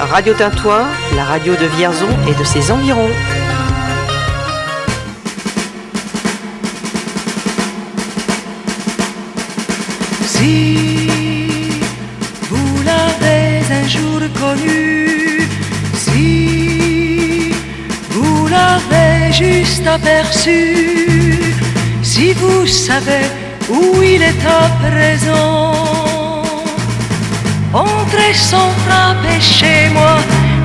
Radio Tintouin, la radio de Vierzon et de ses environs. Si vous l'avez un jour connu, si vous l'avez juste aperçu, si vous savez où il est à présent, Entrez sans frapper chez moi,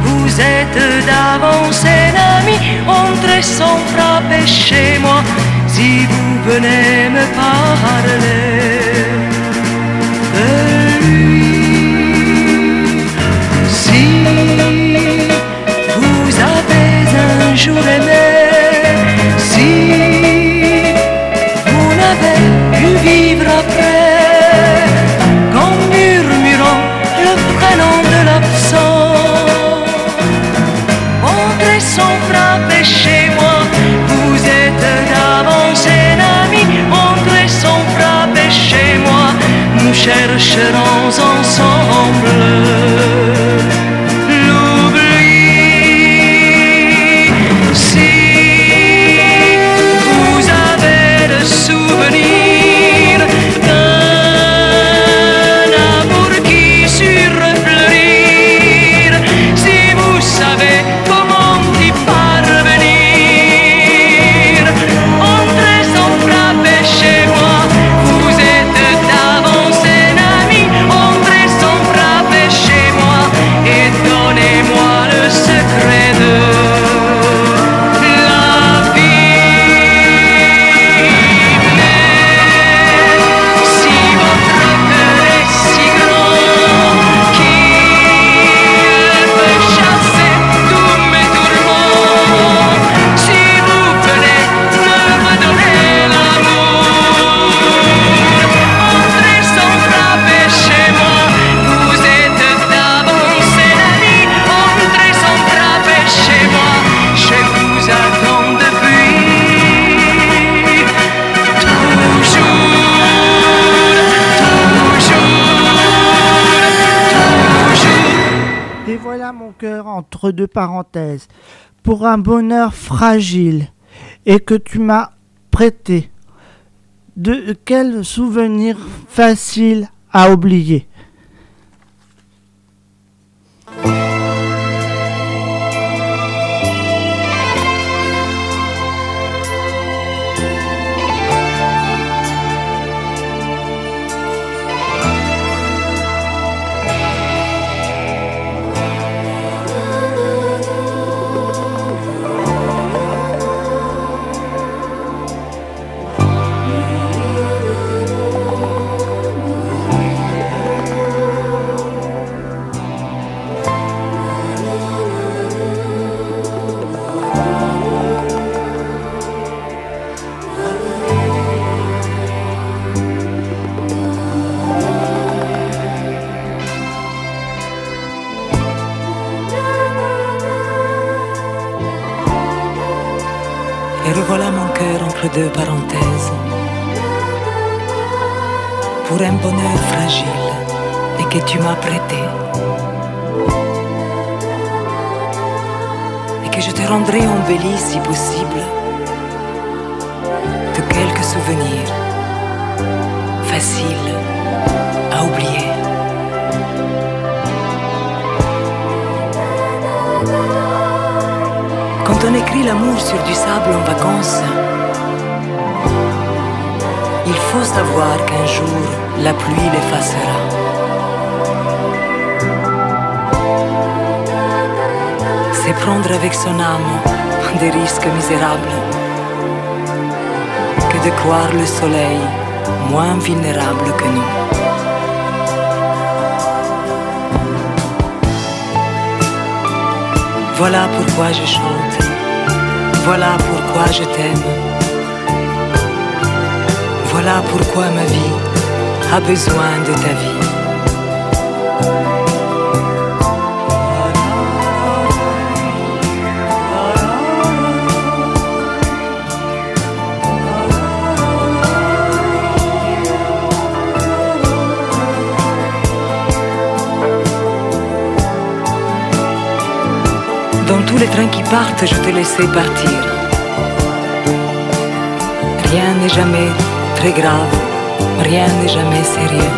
vous êtes d'avance un ami. Entrez sans frapper chez moi, si vous venez me parler de lui. Si vous avez un jour aimé, si vous n'avez pu vivre après. Chercherons ensemble. Entre deux parenthèses, pour un bonheur fragile et que tu m'as prêté. De quel souvenir facile à oublier? Que tu m'as prêté. Et que je te rendrai embelli si possible de quelques souvenirs faciles à oublier. Quand on écrit l'amour sur du sable en vacances, il faut savoir qu'un jour la pluie l'effacera. C'est prendre avec son âme des risques misérables que de croire le soleil moins vulnérable que nous. Voilà pourquoi je chante, voilà pourquoi je t'aime. Voilà pourquoi ma vie a besoin de ta vie. Tous les trains qui partent, je te laissais partir. Rien n'est jamais très grave, rien n'est jamais sérieux.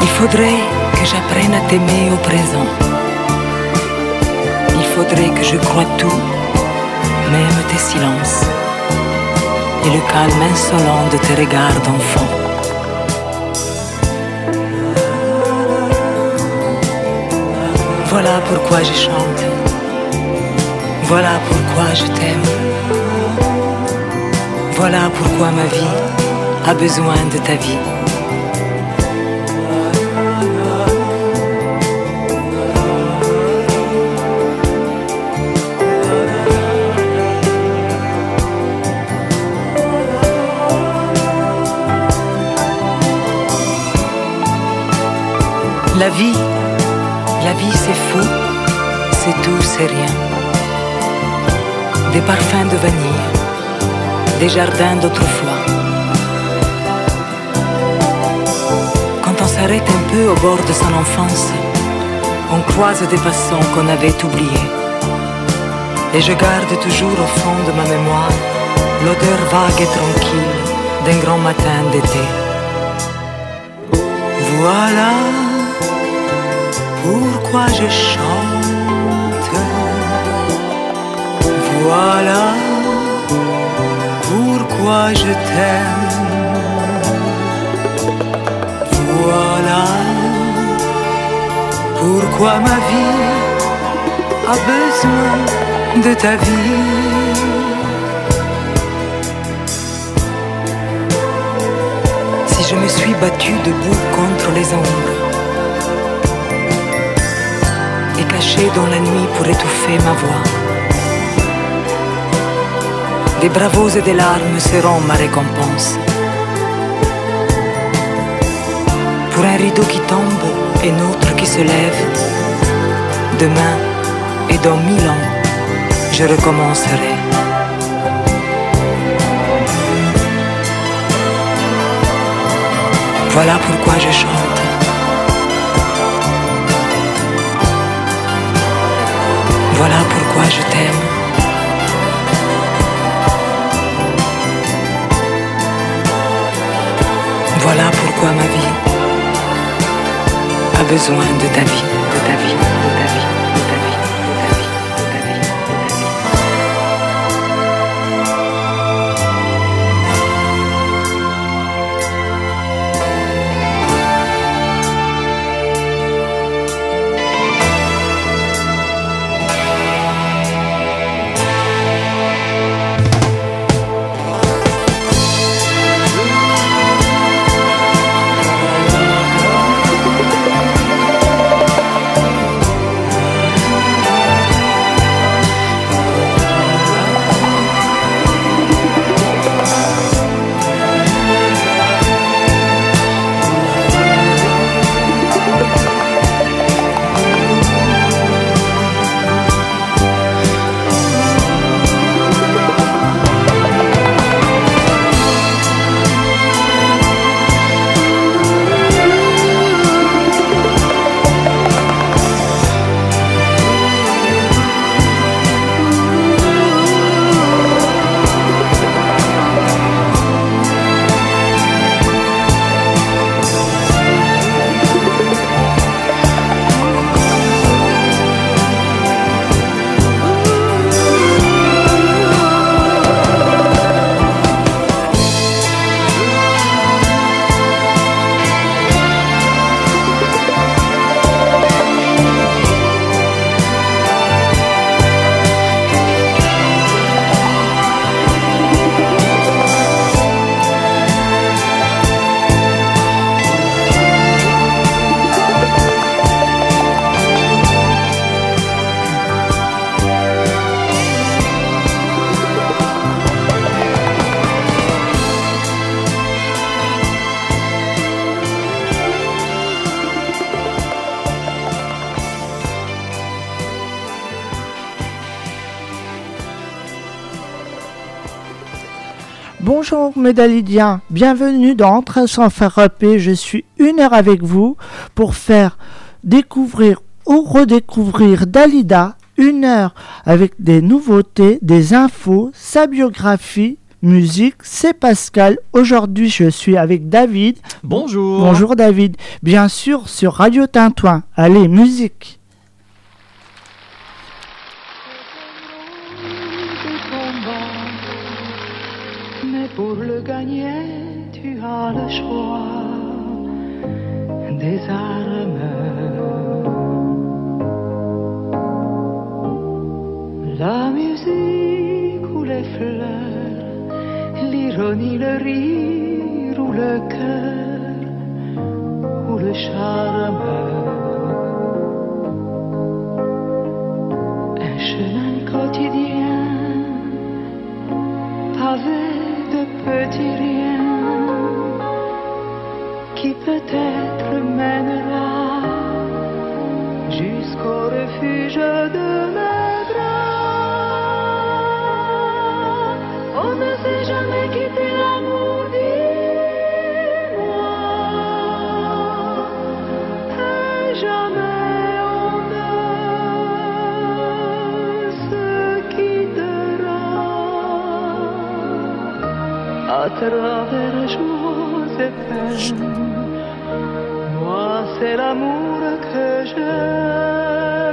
Il faudrait que j'apprenne à t'aimer au présent. Il faudrait que je croie tout, même tes silences et le calme insolent de tes regards d'enfant. Voilà pourquoi je chante. Voilà pourquoi je t'aime. Voilà pourquoi ma vie a besoin de ta vie. La vie, la vie c'est fou, c'est tout, c'est rien. Des parfums de vanille, des jardins d'autrefois. Quand on s'arrête un peu au bord de son enfance, on croise des passants qu'on avait oubliés. Et je garde toujours au fond de ma mémoire l'odeur vague et tranquille d'un grand matin d'été. Voilà pourquoi je chante. Voilà pourquoi je t'aime. Voilà pourquoi ma vie a besoin de ta vie. Si je me suis battu debout contre les ombres, dans la nuit pour étouffer ma voix. Des bravos et des larmes seront ma récompense. Pour un rideau qui tombe et autre qui se lève, demain et dans mille ans, je recommencerai. Voilà pourquoi je chante. Voilà pourquoi je t'aime. Voilà pourquoi ma vie a besoin de ta vie, de ta vie, de ta vie, Médalidiens, bienvenue dans Entre sans faire repé. Je suis une heure avec vous pour faire découvrir ou redécouvrir Dalida, une heure avec des nouveautés, des infos, sa biographie, musique, c'est Pascal. Aujourd'hui, je suis avec David. Bonjour. Bonjour David. Bien sûr, sur Radio Tintouin. Allez, musique. Tu as le choix des armes. La musique ou les fleurs, l'ironie, le rire ou le cœur ou le charme. Un chemin quotidien, pavé de petits riens, qui peut-être mènera jusqu'au refuge de mes À travers peines, moi c'est l'amour que j'aime.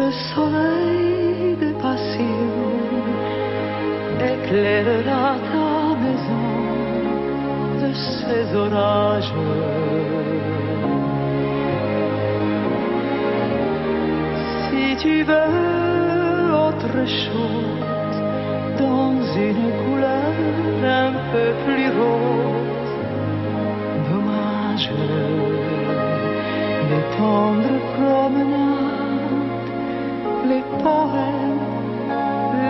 Le soleil des passions éclairera ta maison de ces orages. Si tu veux autre chose dans une couleur un peu plus rose, dommage. Les tendres promenades, les poèmes,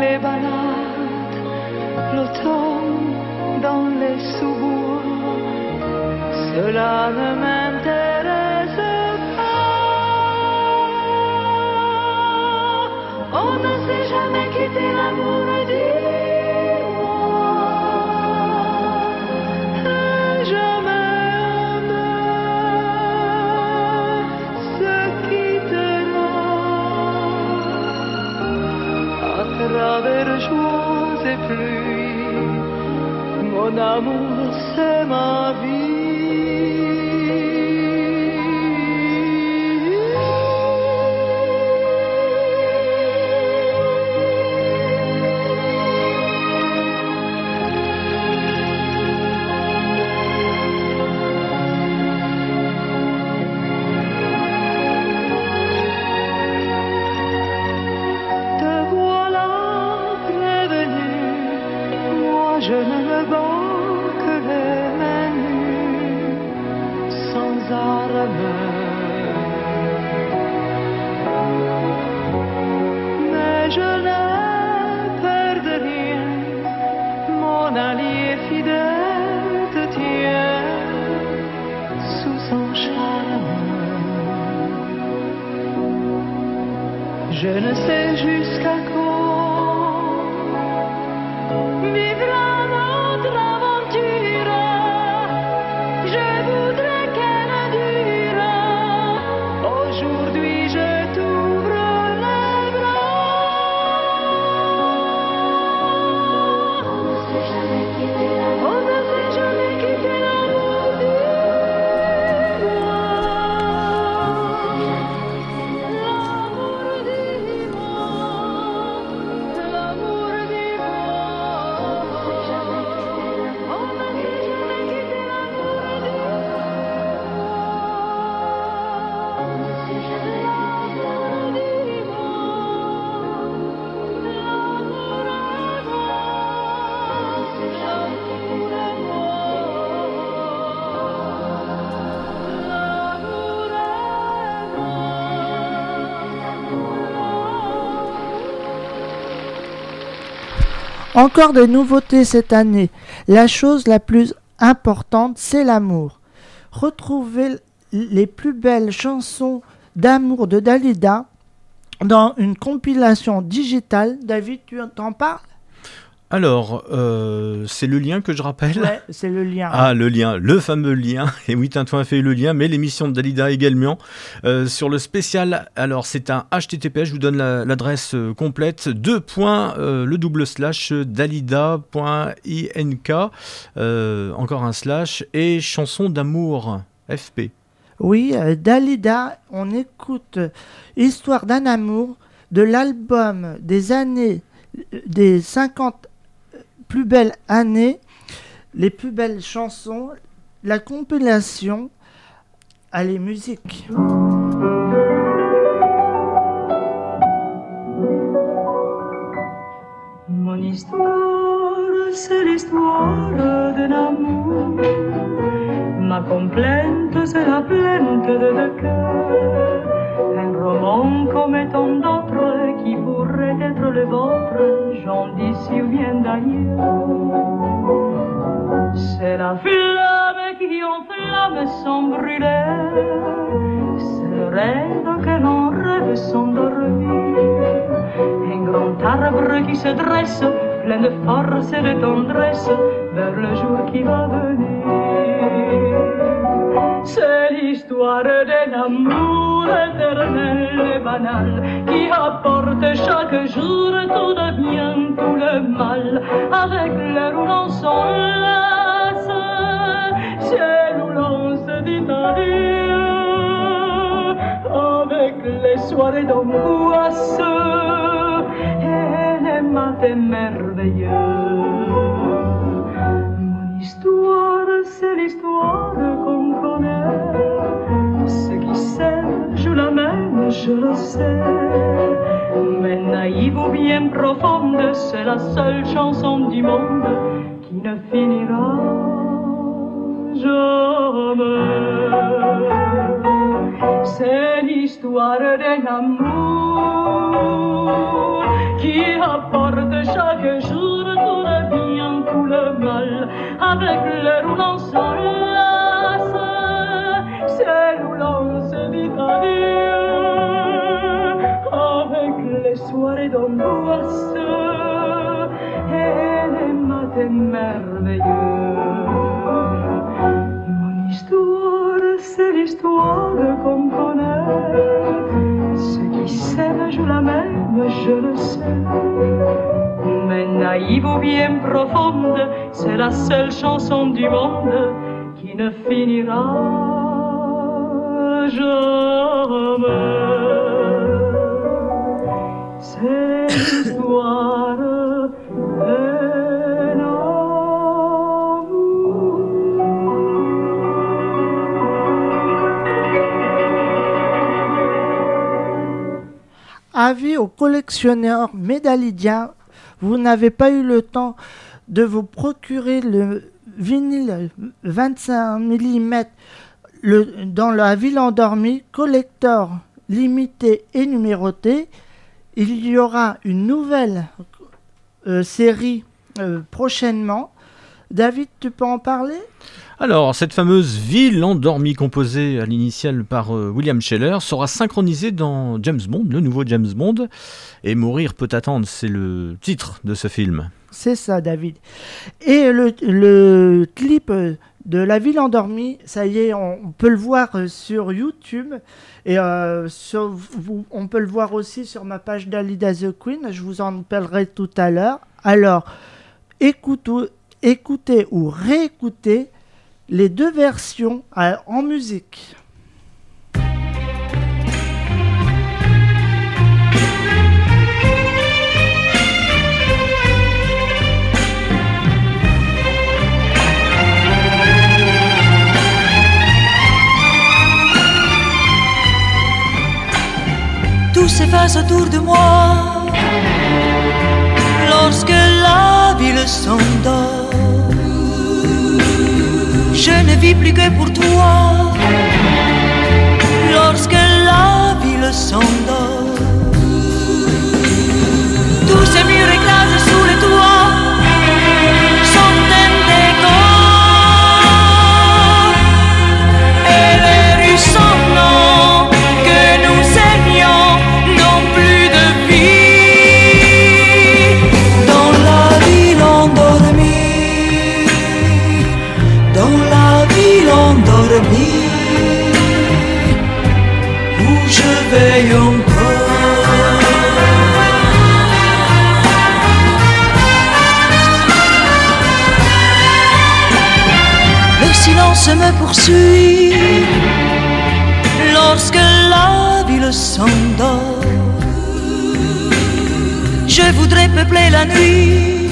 les balades, l'automne dans les sous-bois, cela ne m'intéresse pas. On ne sait jamais quitter l'amour, pluies, mon amour c'est ma Te Je ne sais Encore des nouveautés cette année. La chose la plus importante, c'est l'amour. Retrouvez les plus belles chansons d'amour de Dalida dans une compilation digitale. David, tu t'en parles Alors, euh, c'est le lien que je rappelle Ouais, c'est le lien. Ah, le lien, le fameux lien. Et oui, Tintin a fait le lien, mais l'émission de Dalida également. Euh, sur le spécial, alors c'est un HTTP, je vous donne l'adresse euh, complète. Deux points, le double slash, dalida.ink, encore un slash, et chanson d'amour, FP. Oui, Dalida, on écoute Histoire d'un amour de l'album des années des 50 plus belles années, les plus belles chansons, la compilation à les musiques. Mon histoire, c'est l'histoire d'un amour. Ma complainte, c'est la plainte de deux cœurs. Un roman comme tant d'autres qui pourrait être le vôtre, j'en d'ici ou bien d'ailleurs. C'est la flamme qui enflamme sans brûler, c'est rêve que l'on rêve sans dormir. Un grand arbre qui se dresse, plein de force et de tendresse, vers le jour qui va venir. C'est l'histoire d'un amour qui apporte chaque jour tout le bien, tout le mal. Avec les roulants s'enlace, ciel où l'on se dit adieu. Avec les soirées d'angoisse et les matins merveilleux le. Mais naïve ou bien profonde, c'est la seule chanson du monde qui ne finira jamais. C'est l'histoire d'un amour qui apporte chaque jour tout le bien, tout le mal avec le roulant s'enlace, soirées d'angoisse et les matins merveilleux. Mon histoire, c'est l'histoire qu'on connaît, ceux qui s'aiment jouent la même, je le sais mais naïve ou bien profonde, c'est la seule chanson du monde qui ne finira jamais. Avis aux collectionneurs médaillidiens vous n'avez pas eu le temps de vous procurer le vinyle 25 mm dans la ville endormie, collector limité et numéroté, il y aura une nouvelle euh, série euh, prochainement. David, tu peux en parler? Alors, cette fameuse ville endormie composée à l'initiale par euh, William Scheller sera synchronisée dans James Bond, le nouveau James Bond. Et Mourir peut attendre, c'est le titre de ce film. C'est ça, David. Et le, clip de La ville endormie, ça y est, on, peut le voir euh, sur YouTube. Et euh, on peut le voir aussi sur ma page d'Alida the Queen. Je vous en parlerai tout à l'heure. Alors, écoutez ou réécoutez les deux versions en musique. Tout s'efface autour de moi lorsque la ville s'endort je ne vis plus que pour toi. Lorsque la ville s'endort, où je veille encore. Le silence me poursuit lorsque la ville s'endort. Je voudrais peupler la nuit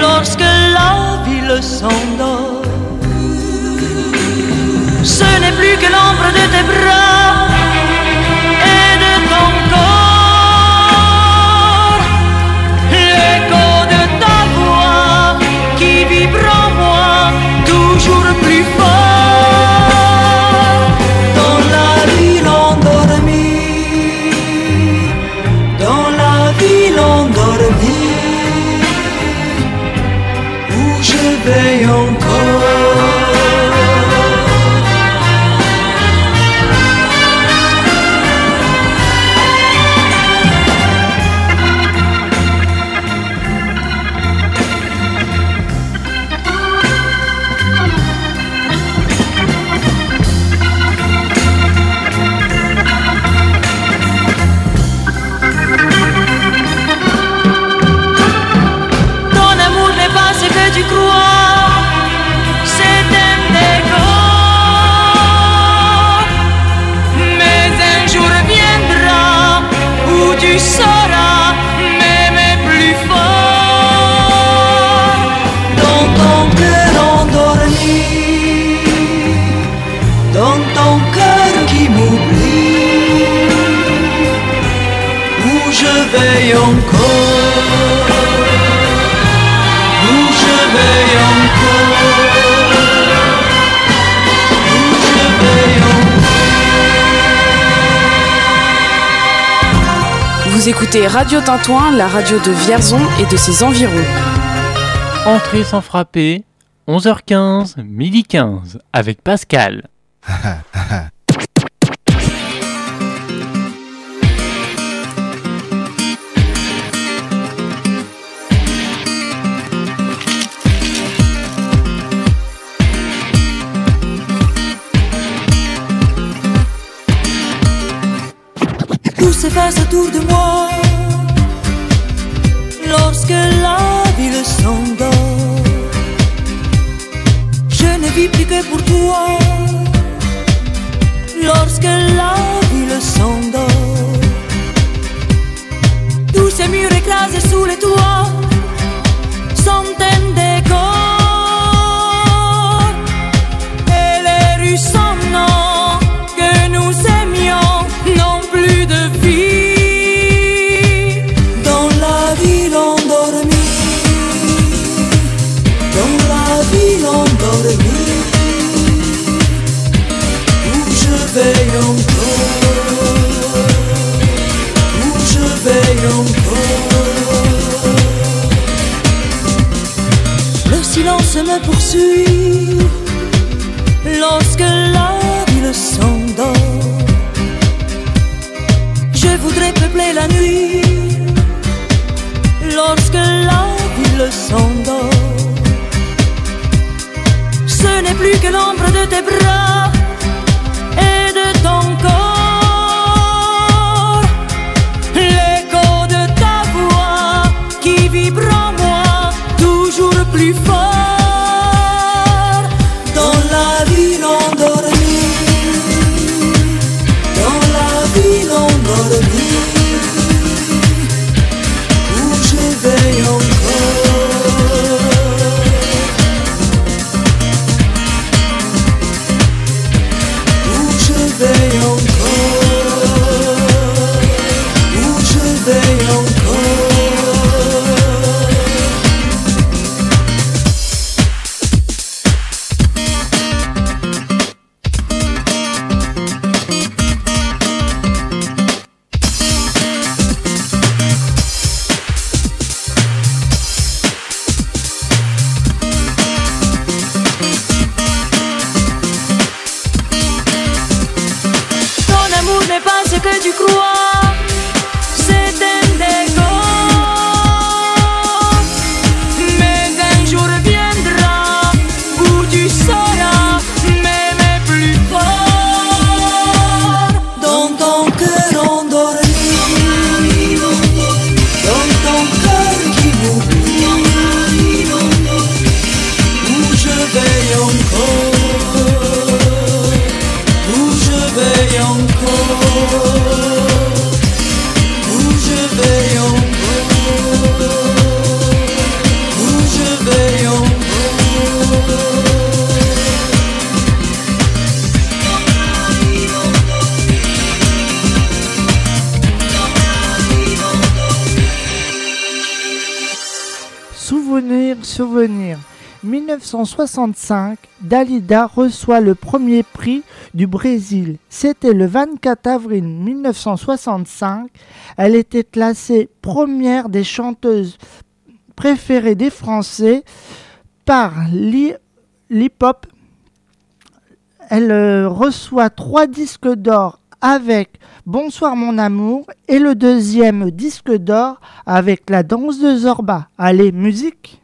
lorsque la ville s'endort. Ce n'est plus que l'ombre de tes bras Vous écoutez Radio Tintouin, la radio de Vierzon et de ses environs. Entrée sans frapper, 11h15, midi 15, avec Pascal. Tout s'efface autour de moi lorsque la ville s'endort. Je ne vis plus que pour toi lorsque la ville s'endort. Tous ces murs écrasés sous les toits sont lorsque la ville s'endort. Je voudrais peupler la nuit lorsque la ville s'endort. Ce n'est plus que l'ombre de tes bras et de ton corps, 1965, Dalida reçoit le premier prix du Brésil. C'était le 24 avril 1965. Elle était classée première des chanteuses préférées des Français par l'hip-hop. Elle euh, reçoit trois disques d'or avec Bonsoir mon amour et le deuxième disque d'or avec la danse de Zorba. Allez, musique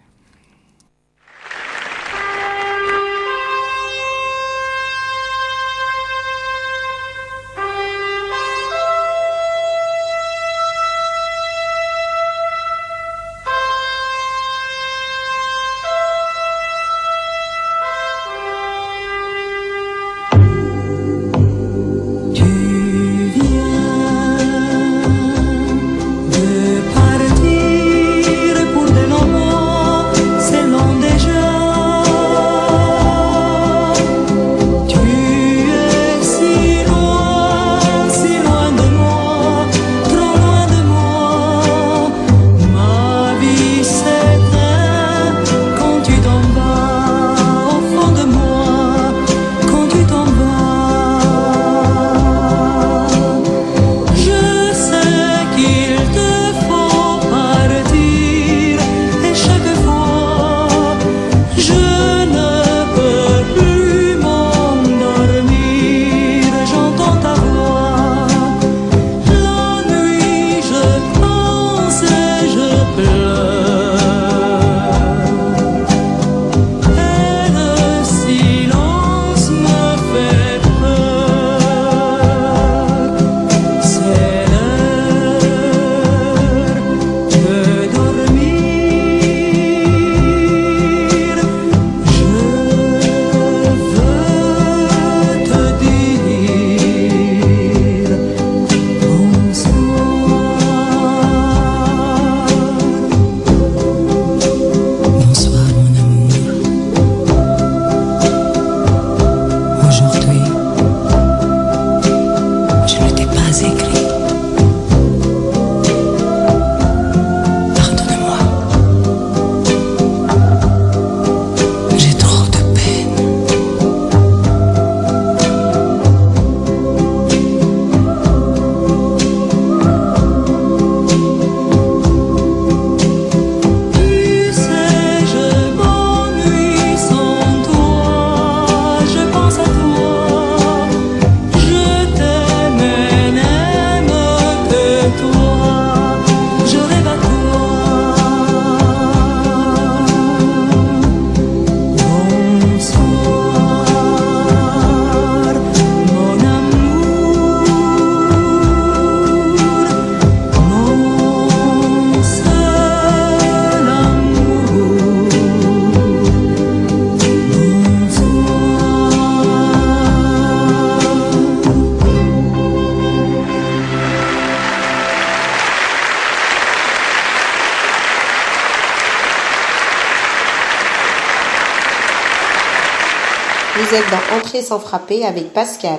sans frapper avec Pascal.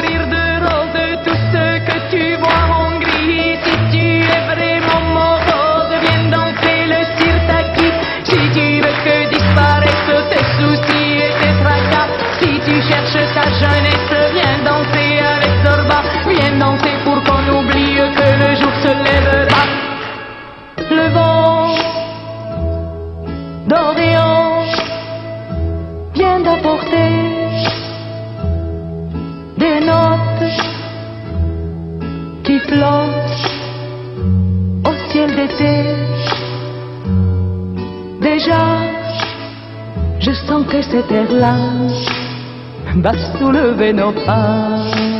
cet air-là, va soulever nos pas.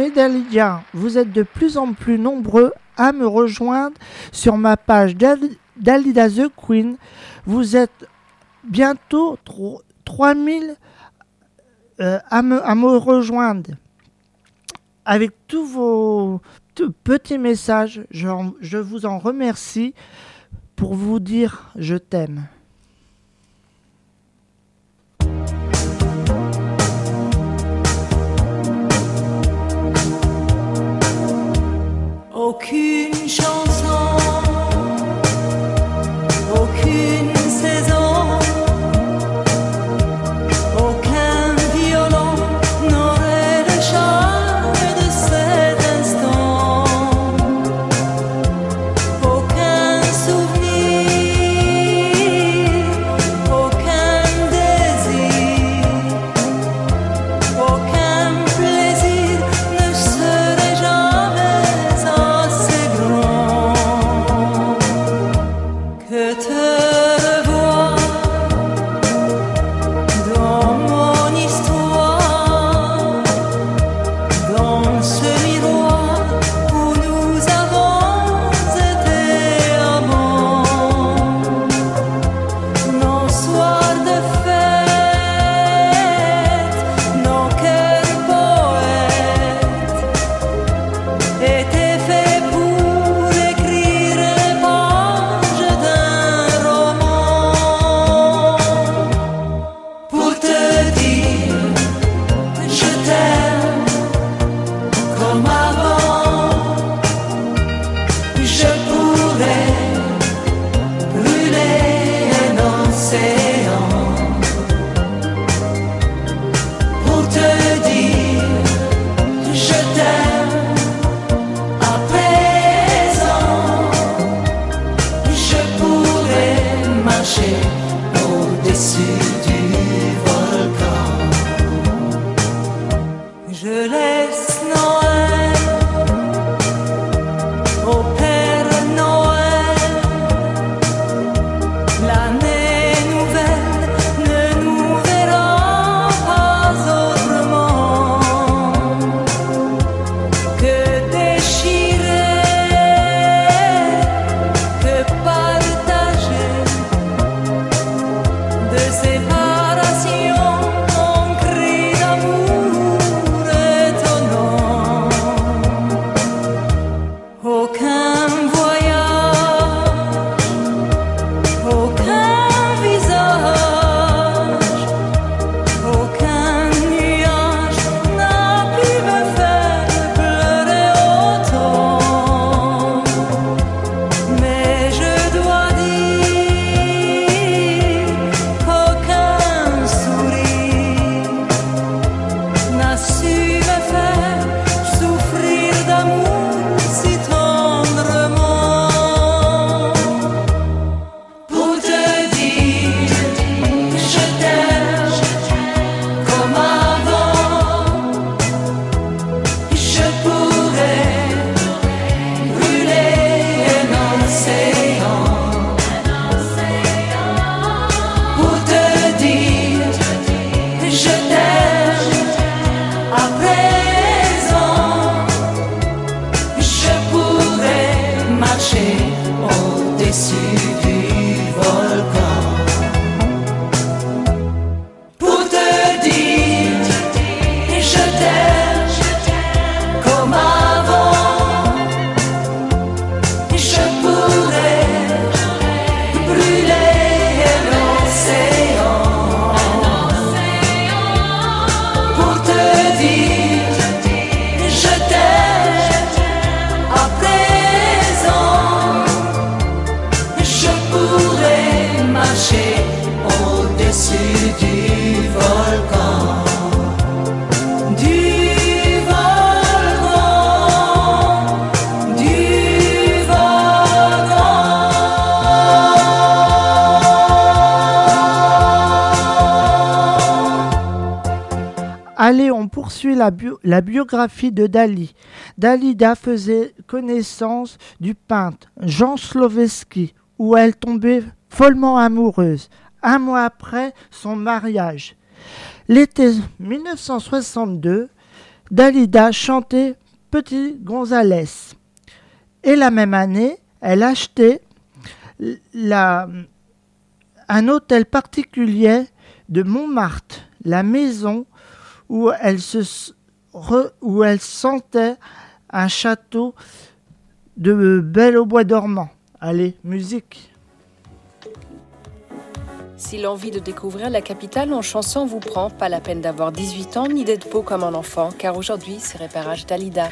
Médaliens, vous êtes de plus en plus nombreux à me rejoindre sur ma page Dalida The Queen. Vous êtes bientôt 3000 euh, à, me, rejoindre. Avec tous vos petits messages, je vous en remercie pour vous dire je t'aime. Aucune chance. La, bio- la biographie de Dali. Dalida faisait connaissance du peintre Jean Sloveski, où elle tombait follement amoureuse, un mois après son mariage. L'été 1962, Dalida chantait Petit Gonzalez. Et la même année, elle achetait un hôtel particulier de Montmartre, la maison où elle, se, où elle sentait un château de Belle au bois dormant. Allez, musique. Si l'envie de découvrir la capitale en chanson vous prend, pas la peine d'avoir 18 ans ni d'être beau comme un enfant, car aujourd'hui c'est repérage Dalida.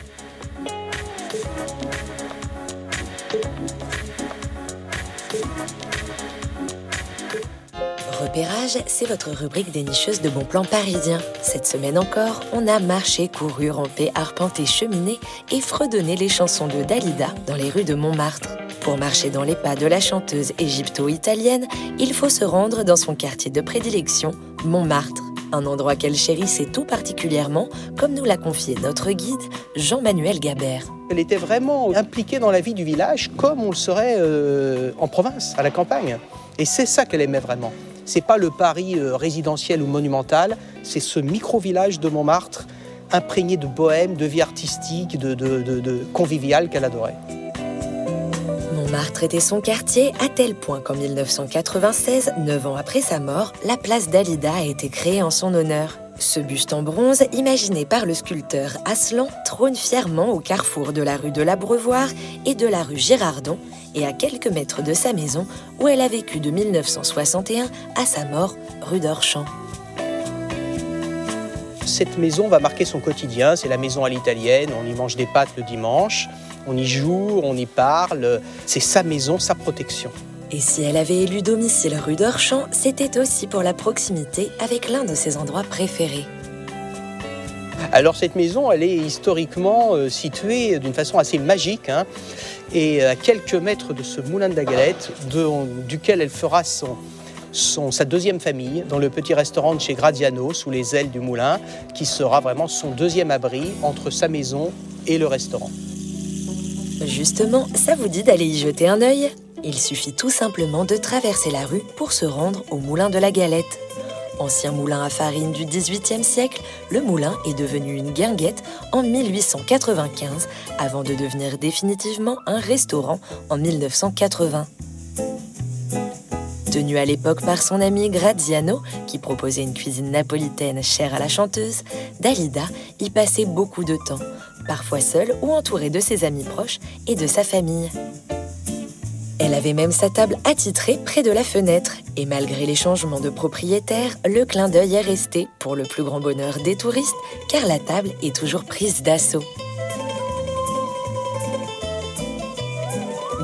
C'est votre rubrique des nicheuses de bons plans parisiens. Cette semaine encore, on a marché, couru, rampé, arpenté, cheminé et fredonné les chansons de Dalida dans les rues de Montmartre. Pour marcher dans les pas de la chanteuse égypto-italienne, il faut se rendre dans son quartier de prédilection, Montmartre. Un endroit qu'elle chérissait tout particulièrement, comme nous l'a confié notre guide, Jean-Manuel Gabert. Elle était vraiment impliquée dans la vie du village comme on le serait euh, en province, à la campagne. Et c'est ça qu'elle aimait vraiment. C'est pas le Paris euh, résidentiel ou monumental, c'est ce micro-village de Montmartre imprégné de bohème, de vie artistique, de, de, convivial qu'elle adorait. Montmartre était son quartier à tel point qu'en 1996, neuf ans après sa mort, la place d'Alida a été créée en son honneur. Ce buste en bronze, imaginé par le sculpteur Aslan, trône fièrement au carrefour de la rue de l'Abreuvoir et de la rue Girardon, et à quelques mètres de sa maison, où elle a vécu de 1961 à sa mort, rue d'Orchamps. Cette maison va marquer son quotidien, c'est la maison à l'italienne, on y mange des pâtes le dimanche, on y joue, on y parle, c'est sa maison, sa protection. Et si elle avait élu domicile rue d'Orchamps, c'était aussi pour la proximité avec l'un de ses endroits préférés. Alors cette maison, elle est historiquement euh, située d'une façon assez magique, hein, et à quelques mètres de ce moulin de la galette, duquel elle fera sa deuxième famille, dans le petit restaurant de chez Graziano, sous les ailes du moulin, qui sera vraiment son deuxième abri entre sa maison et le restaurant. Justement, ça vous dit d'aller y jeter un œil? Il suffit tout simplement de traverser la rue pour se rendre au moulin de la Galette. Ancien moulin à farine du XVIIIe siècle, le moulin est devenu une guinguette en 1895 avant de devenir définitivement un restaurant en 1980. Tenu à l'époque par son ami Graziano, qui proposait une cuisine napolitaine chère à la chanteuse, Dalida y passait beaucoup de temps, parfois seule ou entourée de ses amis proches et de sa famille. Elle avait même sa table attitrée près de la fenêtre, et malgré les changements de propriétaire, le clin d'œil est resté pour le plus grand bonheur des touristes, car la table est toujours prise d'assaut.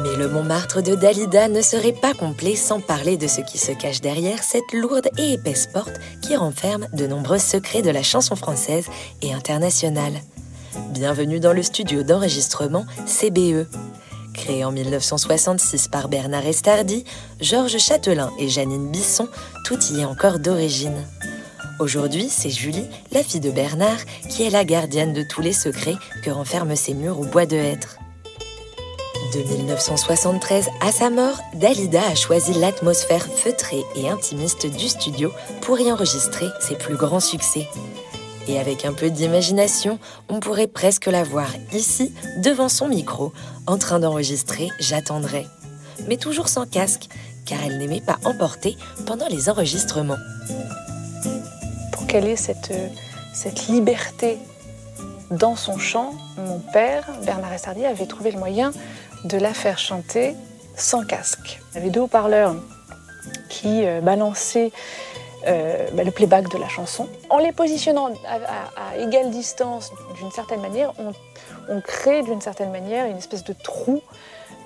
Mais le Montmartre de Dalida ne serait pas complet sans parler de ce qui se cache derrière cette lourde et épaisse porte qui renferme de nombreux secrets de la chanson française et internationale. Bienvenue dans le studio d'enregistrement CBE. Créé en 1966 par Bernard Estardi, Georges Châtelain et Janine Bisson, tout y est encore d'origine. Aujourd'hui, c'est Julie, la fille de Bernard, qui est la gardienne de tous les secrets que renferment ces murs au bois de hêtre. De 1973 à sa mort, Dalida a choisi l'atmosphère feutrée et intimiste du studio pour y enregistrer ses plus grands succès. Et avec un peu d'imagination, on pourrait presque la voir ici, devant son micro, en train d'enregistrer J'attendrai. mais toujours sans casque, car elle n'aimait pas emporter pendant les enregistrements. Pour qu'elle ait cette, euh, cette liberté dans son chant, mon père, Bernard Estardier, avait trouvé le moyen de la faire chanter sans casque. Il y avait deux haut-parleurs qui euh, balançaient euh, bah, le playback de la chanson. En les positionnant à, égale distance, d'une certaine manière, on, crée d'une certaine manière une espèce de trou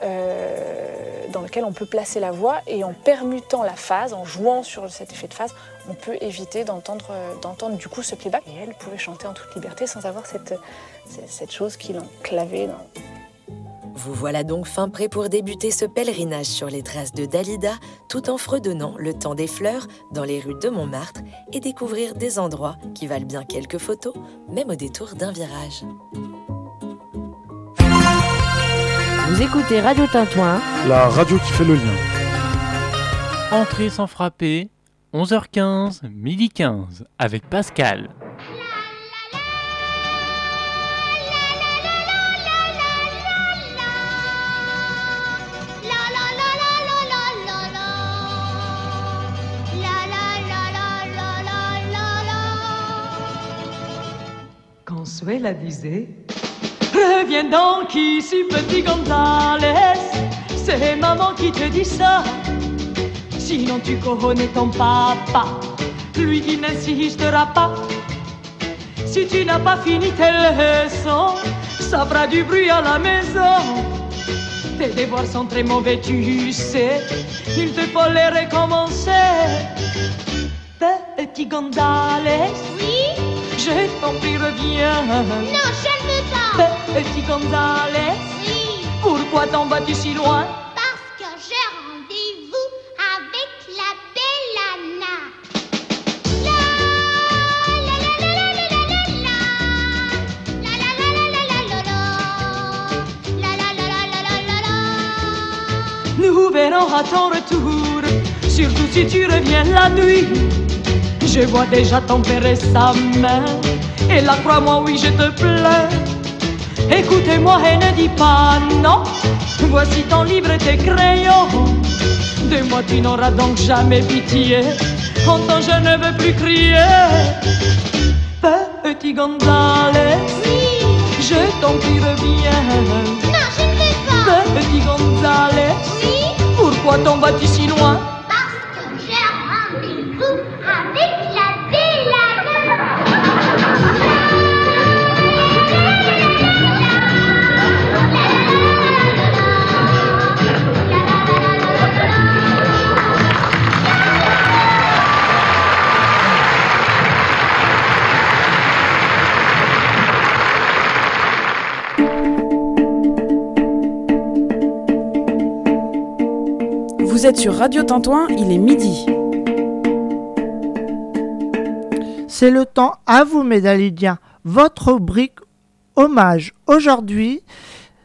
euh, dans lequel on peut placer la voix et en permutant la phase, en jouant sur cet effet de phase, on peut éviter d'entendre euh, du coup ce playback. Et elle pouvait chanter en toute liberté sans avoir cette- cette chose qui l'enclavait dans, Vous voilà donc fin prêt pour débuter ce pèlerinage sur les traces de Dalida, tout en fredonnant le temps des fleurs dans les rues de Montmartre et découvrir des endroits qui valent bien quelques photos, même au détour d'un virage. Vous écoutez Radio Tintouin, La radio qui fait le lien. Entrée sans frapper, 11h15, midi 15, avec Pascal. Consuela disait Reviens donc ici, petit Gonzales. C'est maman qui te dit ça. Sinon, tu connais ton papa, lui qui n'insistera pas. Si tu n'as pas fini tes leçons, ça fera du bruit à la maison. Tes devoirs sont très mauvais, tu sais. Il te faut les recommencer. Petit Gonzales. Oui? Je t'en prie, reviens. Non, je ne veux pas. Petit Gonzales. Oui. Pourquoi t'en vas-tu si loin Parce que j'ai rendez-vous avec la belle Anna. Nous verrons à ton retour, surtout si tu reviens la nuit. Je vois déjà ton père et sa main, et là crois-moi, oui, je te plains. Écoutez-moi et ne dis pas non, voici ton livre et tes crayons. De moi tu n'auras donc jamais pitié, entends je ne veux plus crier. Petit Gonzales, je t'en prie reviens. Non, je ne veux pas. Petit Gonzales, pourquoi t'en vas-tu si loin? Vous êtes sur Radio Tintouin, il est midi. C'est le temps à vous, médaillidiens. Votre rubrique hommage aujourd'hui,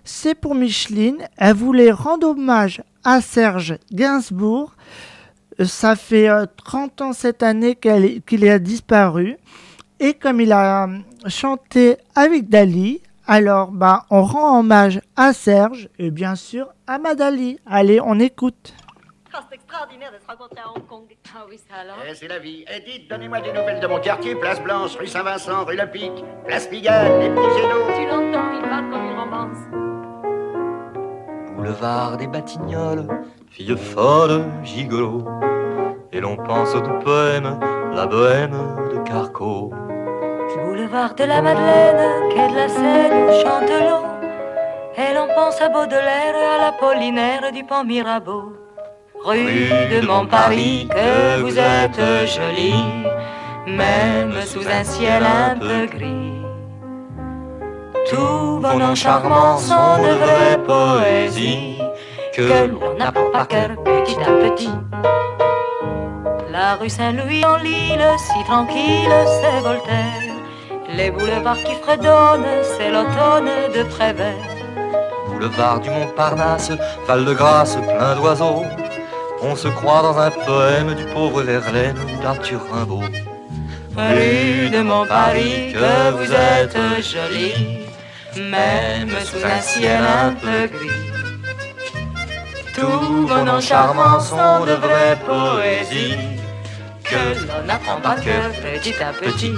c'est pour Micheline. Elle voulait rendre hommage à Serge Gainsbourg. Euh, Ça fait euh, 30 ans cette année qu'il a disparu. Et comme il a euh, chanté avec Dali, alors bah, on rend hommage à Serge et bien sûr à Madali. Allez, on écoute. Oh, c'est extraordinaire de se rencontrer à Hong Kong. Ah oui, ça alors? Eh, c'est la vie. Et dites, donnez-moi des nouvelles de mon quartier. Place Blanche, rue Saint-Vincent, rue Le Pic, place Pigalle, les petits génots. Tu l'entends, il parle comme une romance. Boulevard des Batignolles, fille folle, gigolo. Et l'on pense au doux poème, la bohème de Carco. Boulevard de la Madeleine, quai de la Seine, chante l'eau. Et l'on pense à Baudelaire, à l'Apollinaire du pont Mirabeau. Rue de Montparis, que vous êtes jolie, même sous un ciel un peu gris. Tous vos noms charmants sont de vraies poésies, que l'on apprend par cœur petit à petit. La rue Saint-Louis en Lille, si tranquille, c'est Voltaire. Les boulevards qui fredonnent, c'est l'automne de Prévert. Boulevard du Montparnasse, Val-de-Grâce, plein d'oiseaux. On se croit dans un poème du pauvre Verlaine ou d'Arthur Rimbaud. Paris de mon Paris, que vous êtes jolie, même sous un ciel un peu gris. Tous vos noms charmants sont de vraies poésies, que l'on n'apprend pas que petit à petit.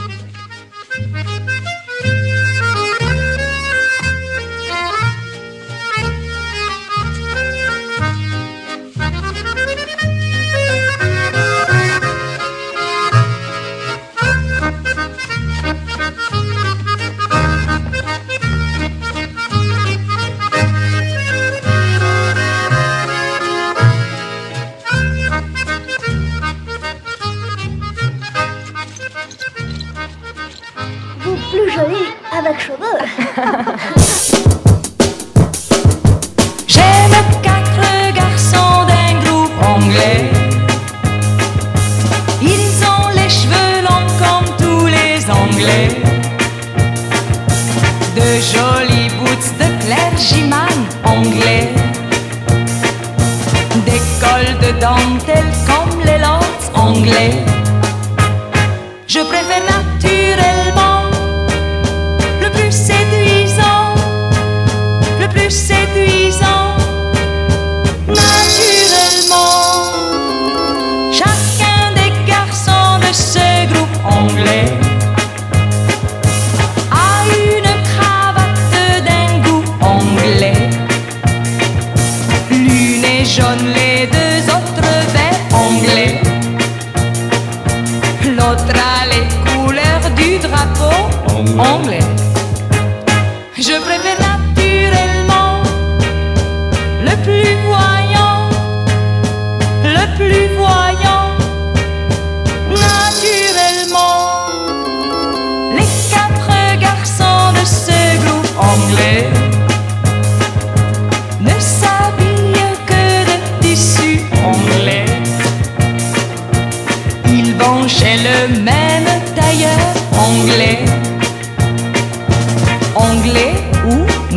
homeless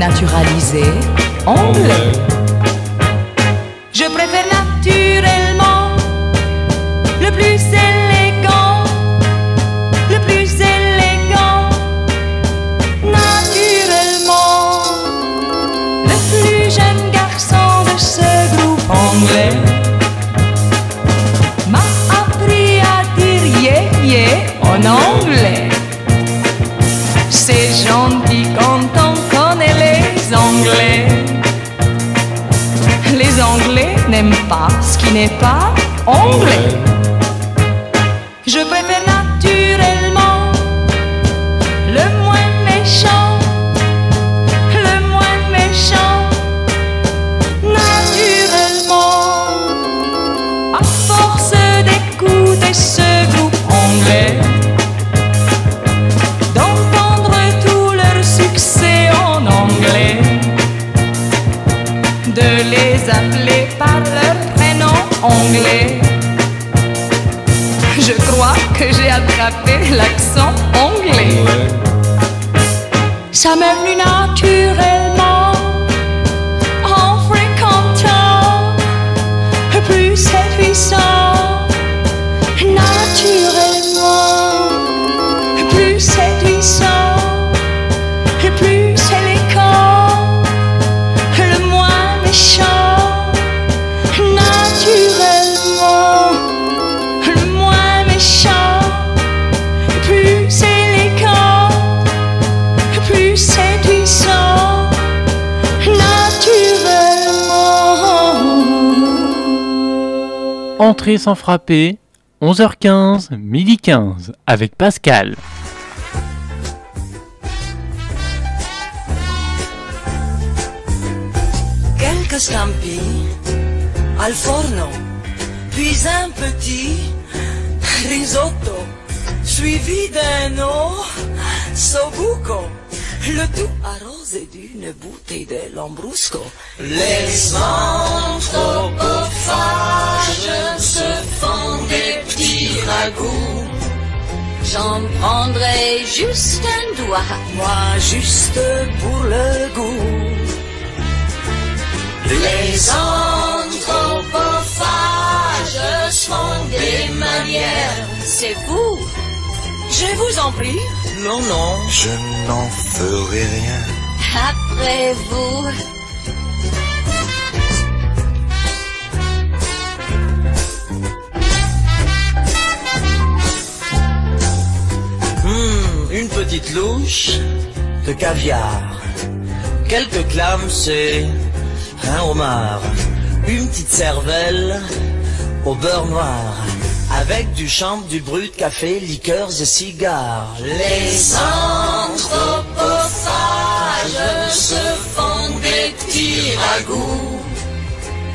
naturalisé anglais. n'aime pas ce qui n'est pas anglais. l'accent anglais. Ça mère plus naturelle Sans frapper, 11h15, midi 15, avec Pascal. Quelques stampilles, al forno, puis un petit risotto, suivi d'un eau, sobuco le tout arrosé d'une bouteille de lambrusco. Les anthropophages se font des petits ragoûts. J'en prendrai juste un doigt, moi juste pour le goût. Les anthropophages sont des manières, c'est vous je vous en prie. Non, non. Je n'en ferai rien. Après vous. Hmm, une petite louche de caviar. Quelques clams c'est un homard. Une petite cervelle au beurre noir avec du champ, du brut, café, liqueurs et cigares. Les anthropophages se font des petits ragoûts.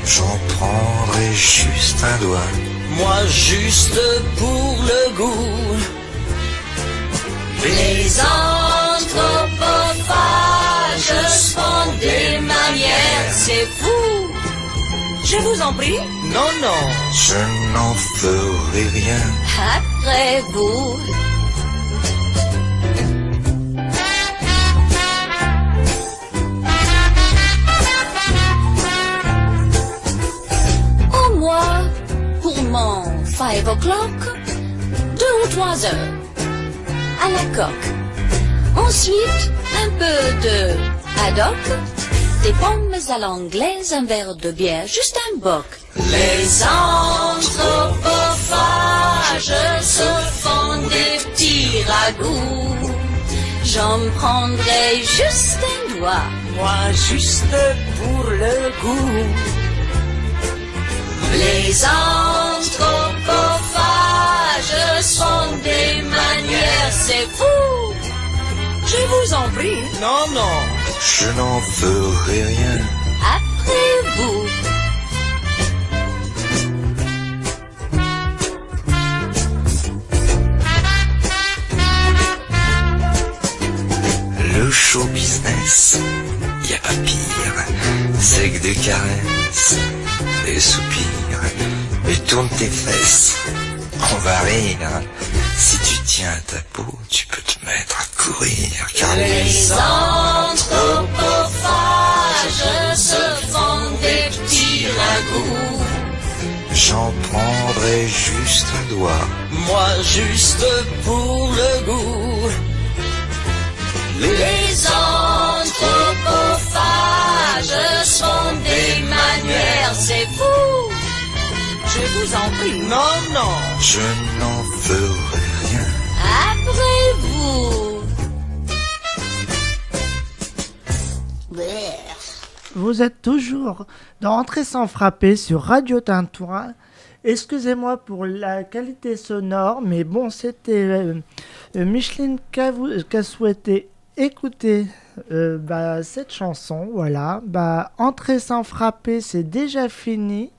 J'en prendrai juste un doigt. Moi juste pour le goût. Les anthropophages se font des manières, c'est fou. Je vous en prie, Non, non, Je n'en ferai rien. après vous. Au mois, pour mon five o'clock, deux ou trois heures, à la coque. Ensuite, un peu de haddock, des pommes à l'anglaise, un verre de bière, juste un boc. Les anthropophages se font des petits ragoûts. J'en prendrai juste un doigt. moi juste pour le goût. Les anthropophages sont des manières, c'est fou. Je vous en prie, Non, non, Je n'en ferai rien. après vous. Le show business, y a pas pire. C'est que des caresses, des soupirs. Et tourne tes fesses, on va rire. Si tu tiens ta peau, tu peux te mettre à courir. Car Les anthropophages se font des petits ragoûts. j'en prendrai juste un doigt. moi juste pour le goût. Les anthropophages sont des manières, c'est fou. Je vous en prie, Non, non, Je n'en ferai rien. après vous. Vous êtes toujours dans Entrée sans frapper sur Radio Tintouin. Excusez-moi pour la qualité sonore, mais bon, c'était euh, euh, Micheline qui a, vou- qui a souhaité écouter euh, bah, cette chanson. Voilà, bah, Entrée sans frapper, c'est déjà fini.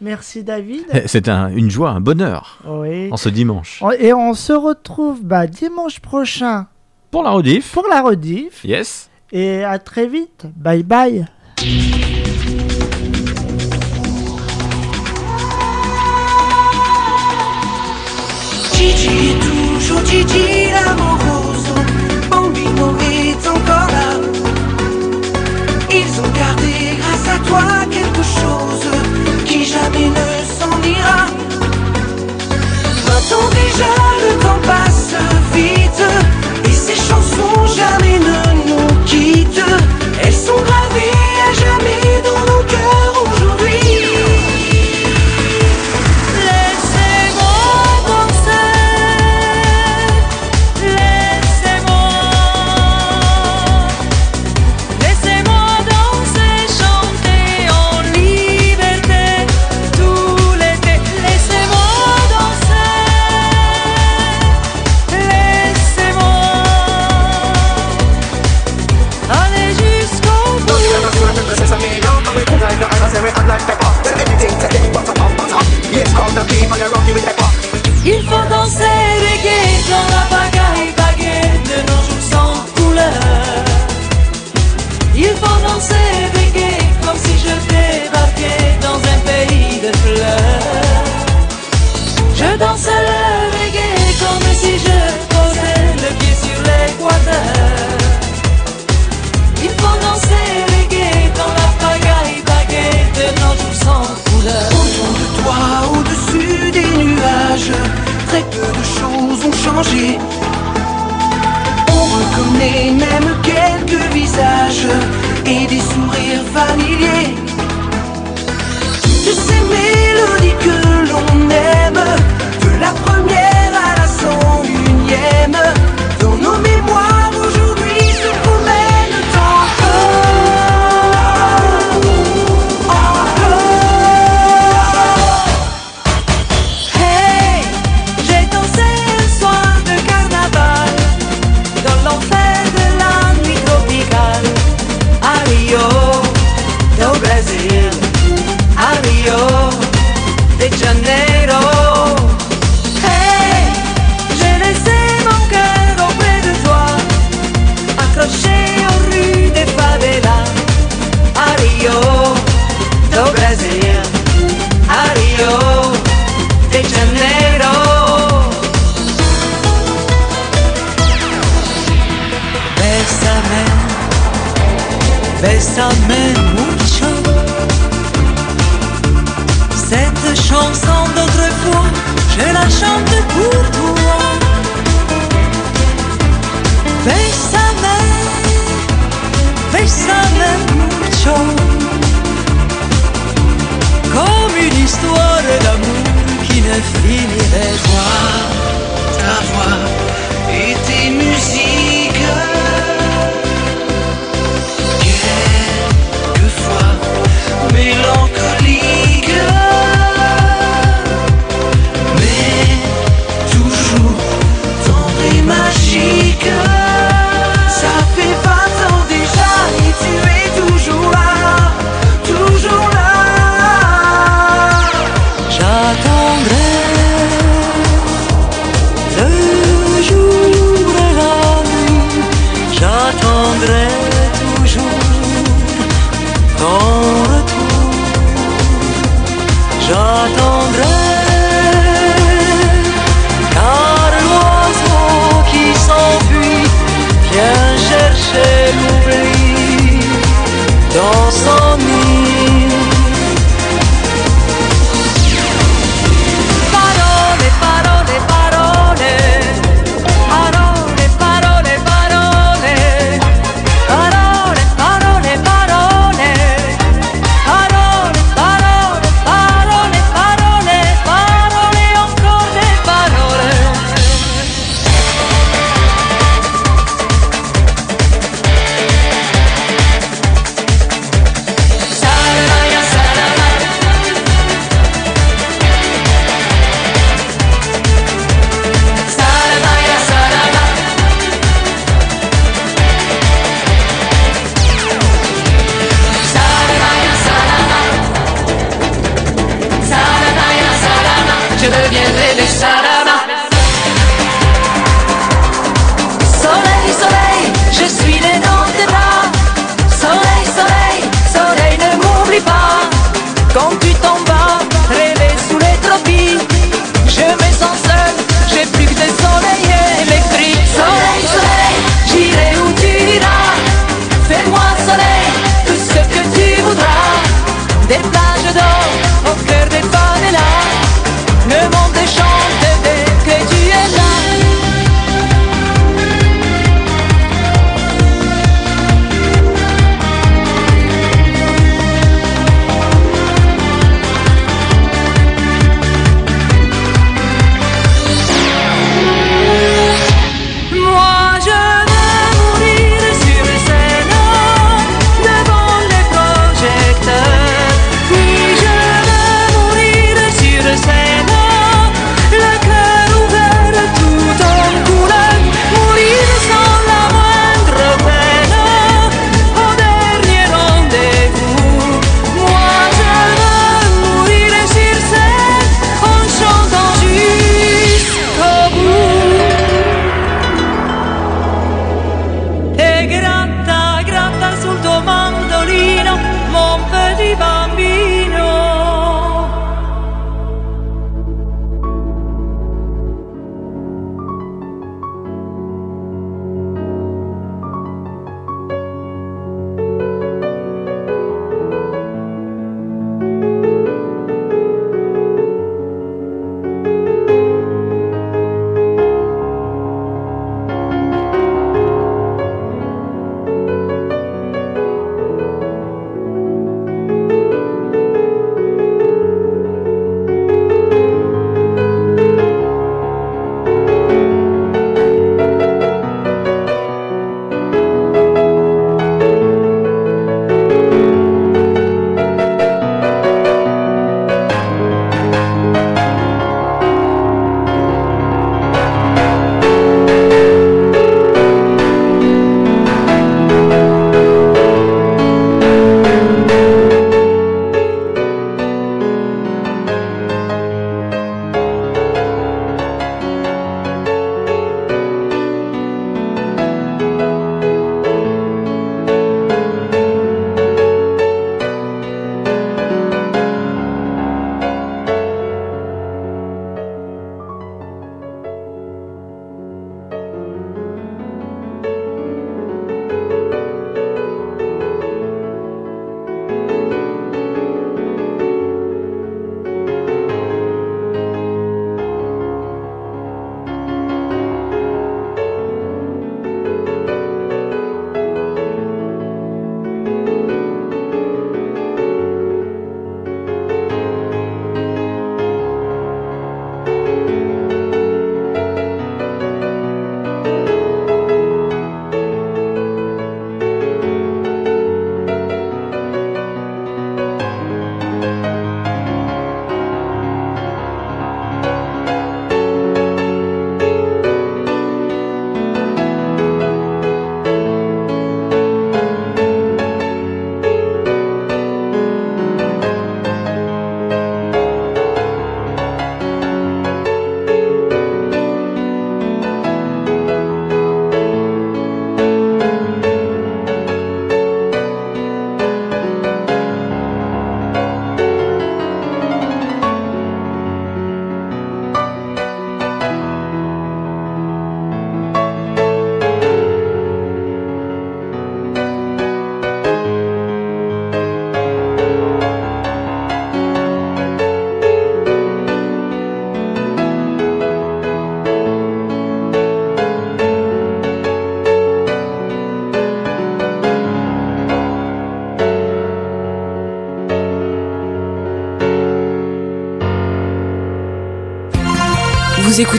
Merci David. C'est un- une joie, un bonheur Oui. en ce dimanche. Et on se retrouve bah, dimanche prochain Pour la rediff, pour la rediff. yes. Et à très vite. Bye bye. Reconnaît même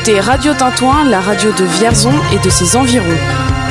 écoutez Radio Tintouin, la radio de Vierzon et de ses environs.